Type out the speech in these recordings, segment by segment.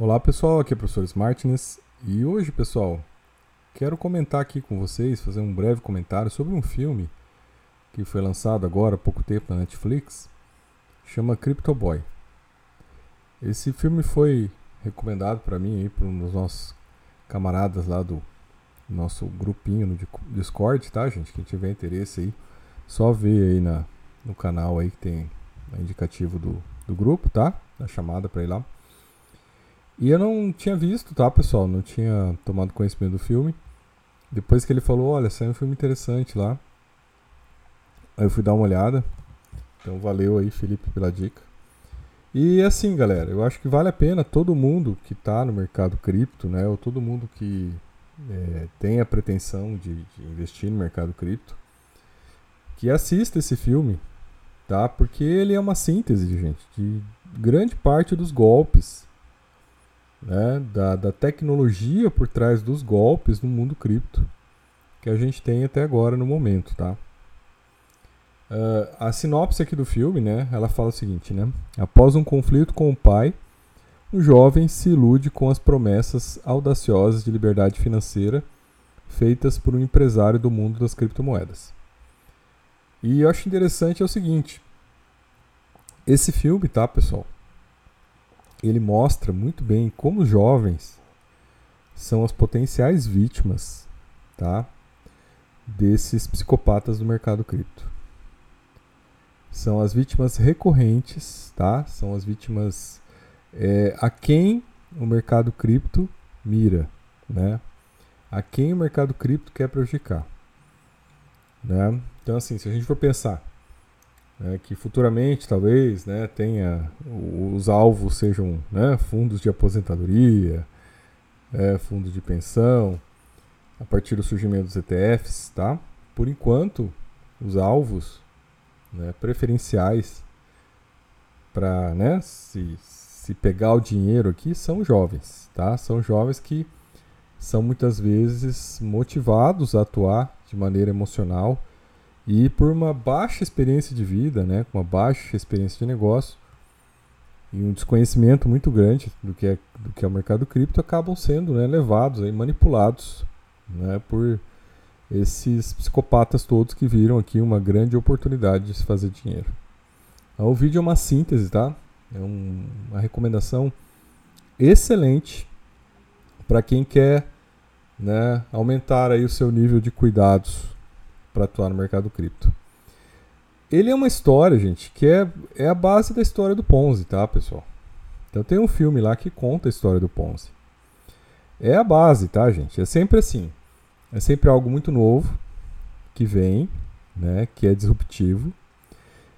Olá pessoal, aqui é o professor Smartness e hoje pessoal quero comentar aqui com vocês, fazer um breve comentário sobre um filme que foi lançado agora há pouco tempo na Netflix, chama Crypto Boy. Esse filme foi recomendado para mim aí por um dos nossos camaradas lá do nosso grupinho no Discord, tá gente? Quem tiver interesse aí, só ver aí na, no canal aí que tem o indicativo do, do grupo, tá? Da chamada para ir lá. E eu não tinha visto, tá, pessoal? Não tinha tomado conhecimento do filme. Depois que ele falou, olha, saiu um filme interessante lá. Aí eu fui dar uma olhada. Então valeu aí, Felipe, pela dica. E assim, galera, eu acho que vale a pena todo mundo que está no mercado cripto, né? Ou todo mundo que é, tem a pretensão de, de investir no mercado cripto, que assista esse filme, tá? Porque ele é uma síntese, gente, de grande parte dos golpes né, da, da tecnologia por trás dos golpes no mundo cripto que a gente tem até agora no momento, tá? Uh, a sinopse aqui do filme, né, ela fala o seguinte, né? Após um conflito com o pai, um jovem se ilude com as promessas audaciosas de liberdade financeira feitas por um empresário do mundo das criptomoedas. E eu acho interessante é o seguinte, esse filme, tá, pessoal? Ele mostra muito bem como os jovens são as potenciais vítimas, tá? Desses psicopatas do mercado cripto. São as vítimas recorrentes, tá? São as vítimas é, a quem o mercado cripto mira, né? A quem o mercado cripto quer prejudicar, né? Então assim, se a gente for pensar né, que futuramente talvez né, tenha os alvos sejam né, fundos de aposentadoria, é, fundos de pensão, a partir do surgimento dos ETFs, tá? Por enquanto, os alvos né, preferenciais para né, se, se pegar o dinheiro aqui são jovens, tá? São jovens que são muitas vezes motivados a atuar de maneira emocional e por uma baixa experiência de vida, né, com uma baixa experiência de negócio e um desconhecimento muito grande do que é, do que é o mercado cripto, acabam sendo né, levados, aí, manipulados né, por esses psicopatas todos que viram aqui uma grande oportunidade de se fazer dinheiro. Então, o vídeo é uma síntese, tá? É um, uma recomendação excelente para quem quer né, aumentar aí o seu nível de cuidados para atuar no mercado cripto. Ele é uma história, gente, que é, é a base da história do Ponzi, tá, pessoal? Então tem um filme lá que conta a história do Ponzi. É a base, tá, gente? É sempre assim. É sempre algo muito novo que vem, né, que é disruptivo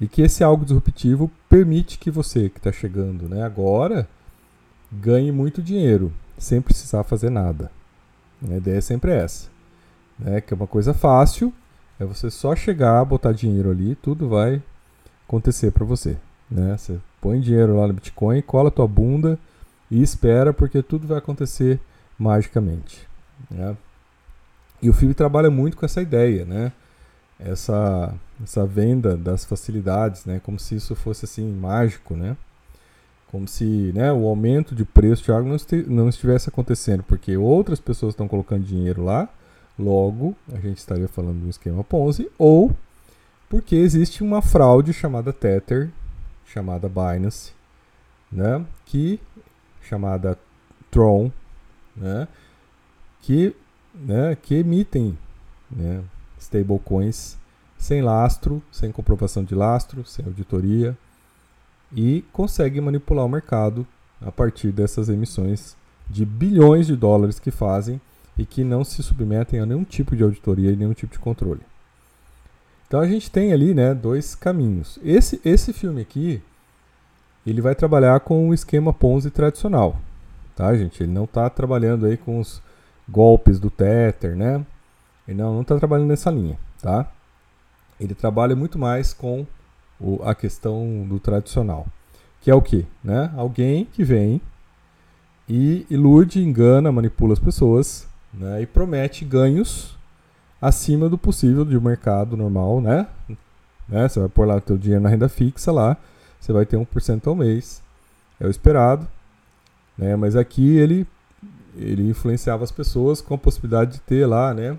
e que esse algo disruptivo permite que você que está chegando, né, agora ganhe muito dinheiro sem precisar fazer nada. A ideia é sempre essa, né, que é uma coisa fácil é você só chegar, botar dinheiro ali, tudo vai acontecer para você. Né? Você põe dinheiro lá no Bitcoin, cola tua bunda e espera, porque tudo vai acontecer magicamente. Né? E o filme trabalha muito com essa ideia, né? Essa, essa venda das facilidades, né? Como se isso fosse assim mágico, né? Como se né, o aumento de preço de algo não estivesse acontecendo, porque outras pessoas estão colocando dinheiro lá Logo, a gente estaria falando de um esquema Ponzi, ou porque existe uma fraude chamada Tether, chamada Binance, né, que chamada Tron, né, que, né, que emitem né, stablecoins sem lastro, sem comprovação de lastro, sem auditoria e conseguem manipular o mercado a partir dessas emissões de bilhões de dólares que fazem e que não se submetem a nenhum tipo de auditoria e nenhum tipo de controle. Então a gente tem ali, né, dois caminhos. Esse esse filme aqui, ele vai trabalhar com o esquema Ponzi tradicional, tá, gente? Ele não está trabalhando aí com os golpes do Tether, né? Ele não está trabalhando nessa linha, tá? Ele trabalha muito mais com o, a questão do tradicional, que é o que, né? Alguém que vem e ilude, engana, manipula as pessoas né, e promete ganhos acima do possível de um mercado normal, né? né? Você vai pôr lá teu dinheiro na renda fixa lá, você vai ter 1% ao mês, é o esperado. Né? Mas aqui ele, ele influenciava as pessoas com a possibilidade de ter lá, né?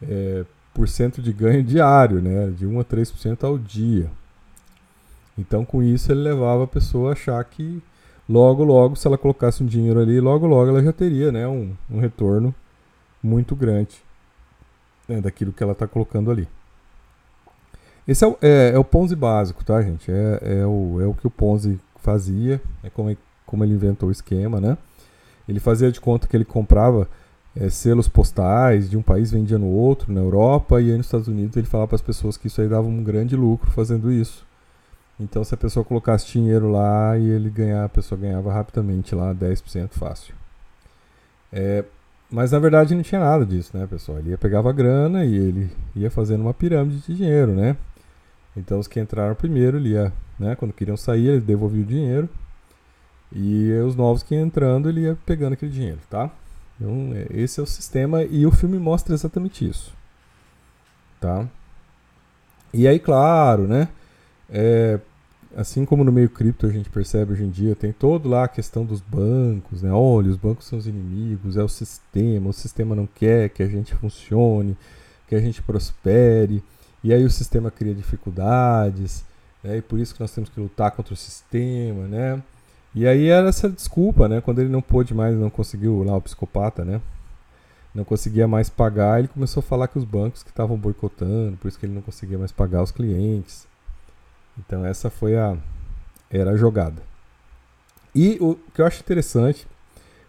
É, por cento de ganho diário, né? De 1 a 3% ao dia. Então, com isso, ele levava a pessoa a achar que logo, logo, se ela colocasse um dinheiro ali, logo, logo ela já teria né, um, um retorno muito grande né, daquilo que ela está colocando ali. Esse é o, é, é o Ponzi básico, tá, gente? É, é, o, é o que o Ponzi fazia, é como, como ele inventou o esquema, né? Ele fazia de conta que ele comprava é, selos postais de um país vendia no outro, na Europa, e aí nos Estados Unidos ele falava para as pessoas que isso aí dava um grande lucro fazendo isso. Então, se a pessoa colocasse dinheiro lá e ele ganhar, a pessoa ganhava rapidamente lá 10% fácil. É, mas na verdade não tinha nada disso, né, pessoal? Ele ia pegava grana e ele ia fazendo uma pirâmide de dinheiro, né? Então os que entraram primeiro, ele ia, né, quando queriam sair, ele devolvia o dinheiro. E os novos que iam entrando, ele ia pegando aquele dinheiro, tá? Então, é, esse é o sistema e o filme mostra exatamente isso. Tá? E aí, claro, né? É, assim como no meio cripto a gente percebe hoje em dia, tem todo lá a questão dos bancos, né? Olha, os bancos são os inimigos, é o sistema, o sistema não quer que a gente funcione, que a gente prospere, e aí o sistema cria dificuldades, né? e por isso que nós temos que lutar contra o sistema, né? E aí era essa desculpa, né? Quando ele não pôde mais, não conseguiu lá o psicopata, né? Não conseguia mais pagar, ele começou a falar que os bancos que estavam boicotando, por isso que ele não conseguia mais pagar os clientes. Então essa foi a era a jogada. E o que eu acho interessante,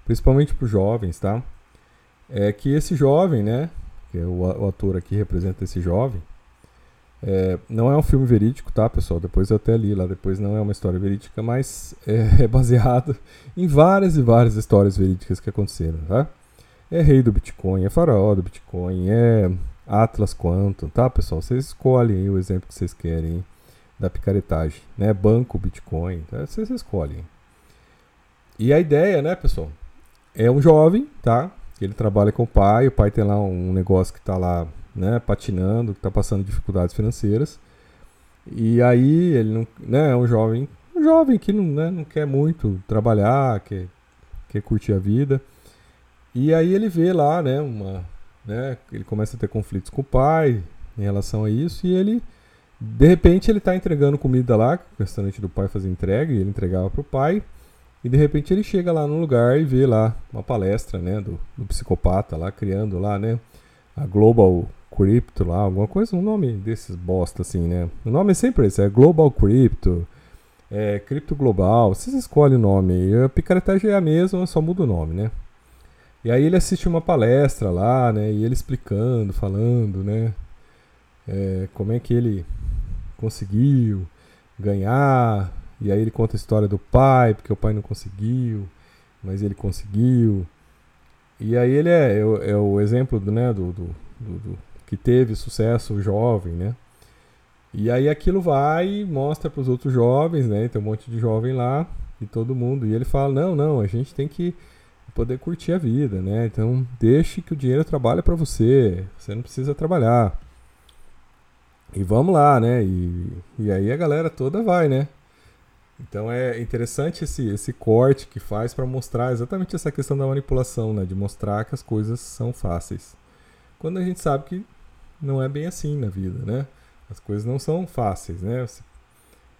principalmente para os jovens, tá? É que esse jovem, né? Que é o, o ator aqui representa esse jovem. É, não é um filme verídico, tá, pessoal? Depois eu até li lá, depois não é uma história verídica, mas é, é baseado em várias e várias histórias verídicas que aconteceram, tá? É rei do Bitcoin, é faraó do Bitcoin, é Atlas Quantum, tá, pessoal? Vocês escolhem aí o exemplo que vocês querem da picaretagem, né? Banco, Bitcoin, tá? vocês escolhem. E a ideia, né, pessoal, é um jovem, tá? Ele trabalha com o pai, o pai tem lá um negócio que está lá, né, patinando, que está passando dificuldades financeiras. E aí ele não, né, é um jovem, um jovem que não, né, não quer muito trabalhar, quer, quer curtir a vida. E aí ele vê lá, né, uma, né, ele começa a ter conflitos com o pai em relação a isso e ele de repente ele está entregando comida lá, o restaurante do pai fazia entrega, e ele entregava para o pai. E de repente ele chega lá no lugar e vê lá uma palestra, né, do, do psicopata lá, criando lá, né, a Global Crypto lá, alguma coisa, um nome desses bosta assim, né. O nome é sempre esse, é Global Crypto, é Cripto Global, vocês escolhem o nome aí. A picaretagem é a mesma, só muda o nome, né. E aí ele assiste uma palestra lá, né, e ele explicando, falando, né, é, como é que ele conseguiu ganhar, e aí ele conta a história do pai, porque o pai não conseguiu, mas ele conseguiu. E aí ele é, é, é o exemplo né, do, do, do, do, que teve sucesso jovem, né? E aí aquilo vai e mostra para os outros jovens, né? Tem um monte de jovem lá e todo mundo. E ele fala: não, não, a gente tem que poder curtir a vida, né? Então deixe que o dinheiro trabalhe para você. Você não precisa trabalhar. E vamos lá, né? E, e aí a galera toda vai, né? Então é interessante esse, esse corte que faz para mostrar exatamente essa questão da manipulação, né? De mostrar que as coisas são fáceis. Quando a gente sabe que não é bem assim na vida, né? As coisas não são fáceis, né? Você,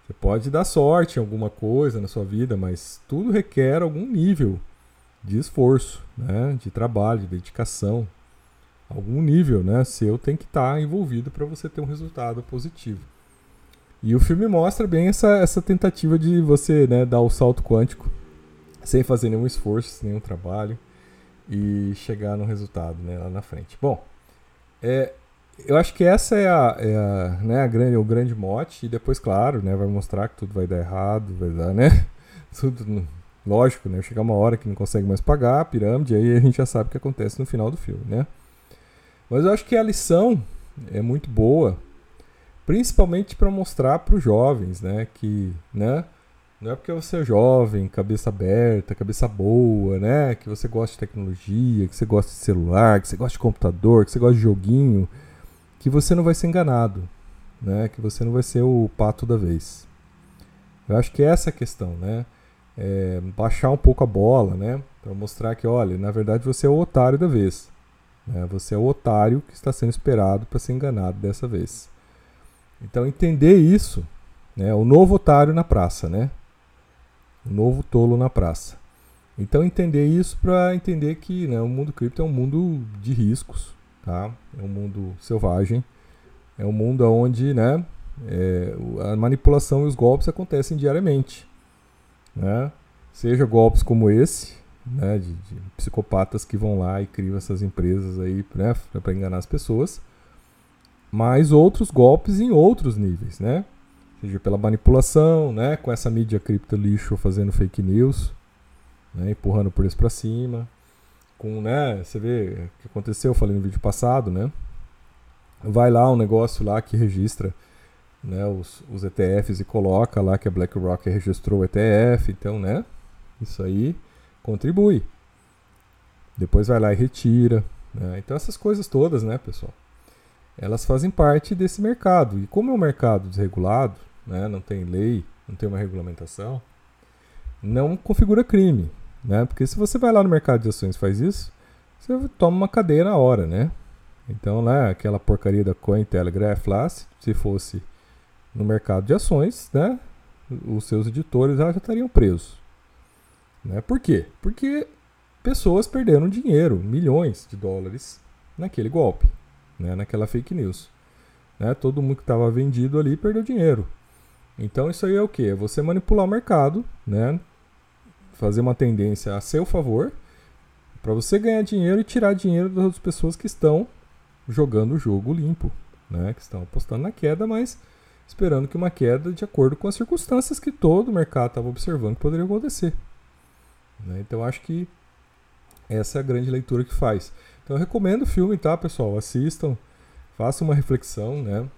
você pode dar sorte em alguma coisa na sua vida, mas tudo requer algum nível de esforço, né? De trabalho, de dedicação algum nível, né, seu tem que estar tá envolvido para você ter um resultado positivo. E o filme mostra bem essa, essa tentativa de você né, dar o salto quântico sem fazer nenhum esforço, nenhum trabalho e chegar no resultado né, lá na frente. Bom, é, eu acho que essa é, a, é a, né, a grande, o grande mote e depois, claro, né, vai mostrar que tudo vai dar errado, vai dar, né? Tudo, lógico, né? Chegar uma hora que não consegue mais pagar a pirâmide, aí a gente já sabe o que acontece no final do filme, né? Mas eu acho que a lição é muito boa, principalmente para mostrar para os jovens, né, que, né, não é porque você é jovem, cabeça aberta, cabeça boa, né, que você gosta de tecnologia, que você gosta de celular, que você gosta de computador, que você gosta de joguinho, que você não vai ser enganado, né, que você não vai ser o pato da vez. Eu acho que é essa a questão, né? é, baixar um pouco a bola, né? Para mostrar que, olha, na verdade você é o otário da vez. Né? Você é o otário que está sendo esperado para ser enganado dessa vez. Então entender isso, né? O novo otário na praça, né? O novo tolo na praça. Então entender isso para entender que né, o mundo cripto é um mundo de riscos, tá? É um mundo selvagem, é um mundo onde né, é, a manipulação e os golpes acontecem diariamente. Né? Seja golpes como esse, né, de, de psicopatas que vão lá e criam essas empresas aí né, para enganar as pessoas, mas outros golpes em outros níveis, né? Seja pela manipulação, né, com essa mídia cripto lixo fazendo fake news, né, empurrando por isso para cima, com, né, você vê o que aconteceu, eu falei no vídeo passado, né? Vai lá um negócio lá que registra né, os, os ETFs e coloca lá que a BlackRock registrou o ETF, então, né? Isso aí contribui. Depois vai lá e retira. Né? Então essas coisas todas, né, pessoal? Elas fazem parte desse mercado. E como é um mercado desregulado, né, não tem lei, não tem uma regulamentação, não configura crime. Né? Porque se você vai lá no mercado de ações e faz isso, você toma uma cadeia na hora, né? Então, lá, aquela porcaria da Cointelegraph lá, se fosse no mercado de ações, né, os seus editores já estariam presos. Né? Por quê? Porque pessoas perderam dinheiro, milhões de dólares, naquele golpe, né, naquela fake news. Né? Todo mundo que estava vendido ali perdeu dinheiro. Então isso aí é o que? É você manipular o mercado, né? fazer uma tendência a seu favor, para você ganhar dinheiro e tirar dinheiro das outras pessoas que estão jogando o jogo limpo, né? que estão apostando na queda, mas esperando que uma queda de acordo com as circunstâncias que todo o mercado estava observando que poderia acontecer. Né? Então acho que essa é a grande leitura que faz. Então eu recomendo o filme, tá, pessoal? Assistam, façam uma reflexão, né?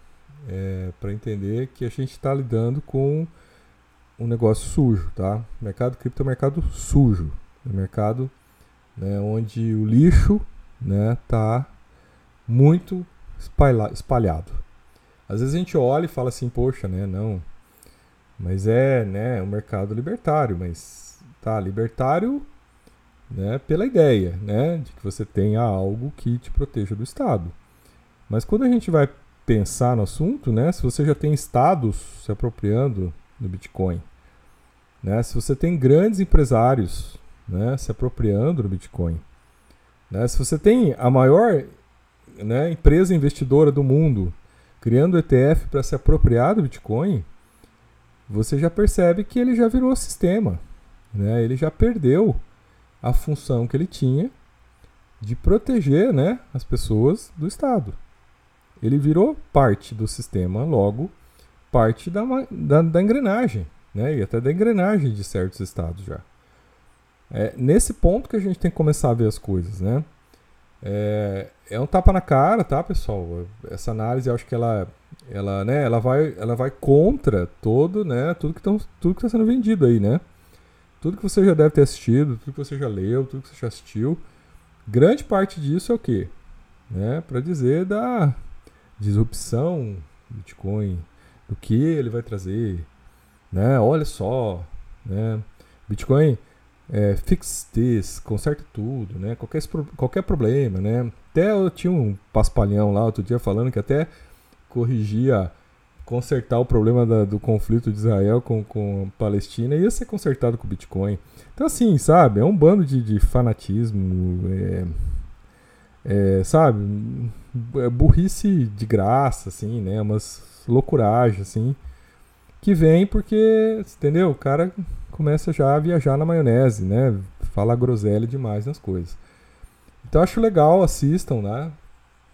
É, para entender que a gente está lidando com um negócio sujo, tá? O mercado cripto é um mercado sujo, é um mercado né, onde o lixo né, tá muito espalhado. Às vezes a gente olha e fala assim, poxa, né, não, mas é, né, um mercado libertário, mas tá, libertário, né, pela ideia, né, de que você tenha algo que te proteja do Estado. Mas quando a gente vai pensar no assunto, né, se você já tem estados se apropriando do Bitcoin, né, se você tem grandes empresários, né, se apropriando do Bitcoin, né, se você tem a maior né, empresa investidora do mundo criando ETF para se apropriar do Bitcoin, você já percebe que ele já virou sistema. Né? Ele já perdeu a função que ele tinha de proteger né, as pessoas do Estado. Ele virou parte do sistema, logo, parte da, da, da engrenagem, né? e até da engrenagem de certos estados já. É nesse ponto que a gente tem que começar a ver as coisas. Né? É, é um tapa na cara, tá, pessoal? Essa análise, eu acho que ela, ela, né, ela vai, ela vai contra todo, né, tudo que está sendo vendido aí, né? Tudo que você já deve ter assistido, tudo que você já leu, tudo que você já assistiu. Grande parte disso é o quê? Né, para dizer da disrupção do Bitcoin, do que ele vai trazer, né? Olha só, né? Bitcoin é, fix this, conserta tudo, né? Qualquer, qualquer problema, né? Até eu tinha um paspalhão lá outro dia falando que até corrigia, consertar o problema da, do conflito de Israel com, com a Palestina ia ser consertado com o Bitcoin. Então, assim, sabe? É um bando de, de fanatismo, é, é, sabe? É burrice de graça, assim, né? Umas loucuragens, assim, que vem porque, entendeu? O cara começa já a viajar na maionese, né? Fala groselha demais nas coisas. Então acho legal, assistam, né?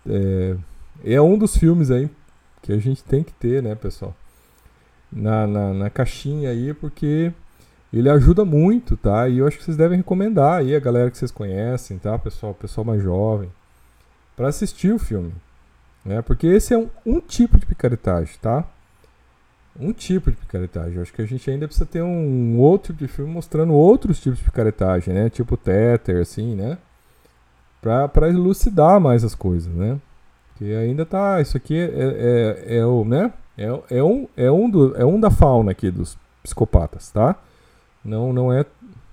É, é um dos filmes aí que a gente tem que ter, né, pessoal? Na, na, na, caixinha aí, porque ele ajuda muito, tá? E eu acho que vocês devem recomendar aí a galera que vocês conhecem, tá, pessoal? Pessoal mais jovem, para assistir o filme. Né? Porque esse é um, um tipo de picaretagem, tá? um tipo de picaretagem. Eu acho que a gente ainda precisa ter um outro tipo de filme mostrando outros tipos de picaretagem, né? Tipo Tether, assim, né? Pra elucidar mais as coisas, né? Que ainda tá. Isso aqui é, é, é o, né? É, é, um, é, um do, é um da fauna aqui dos psicopatas, tá? não, não, é,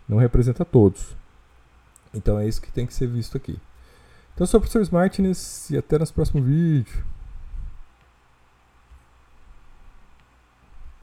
não representa todos. Então é isso que tem que ser visto aqui. Então eu sou o professor Smartness e até nos próximos vídeos.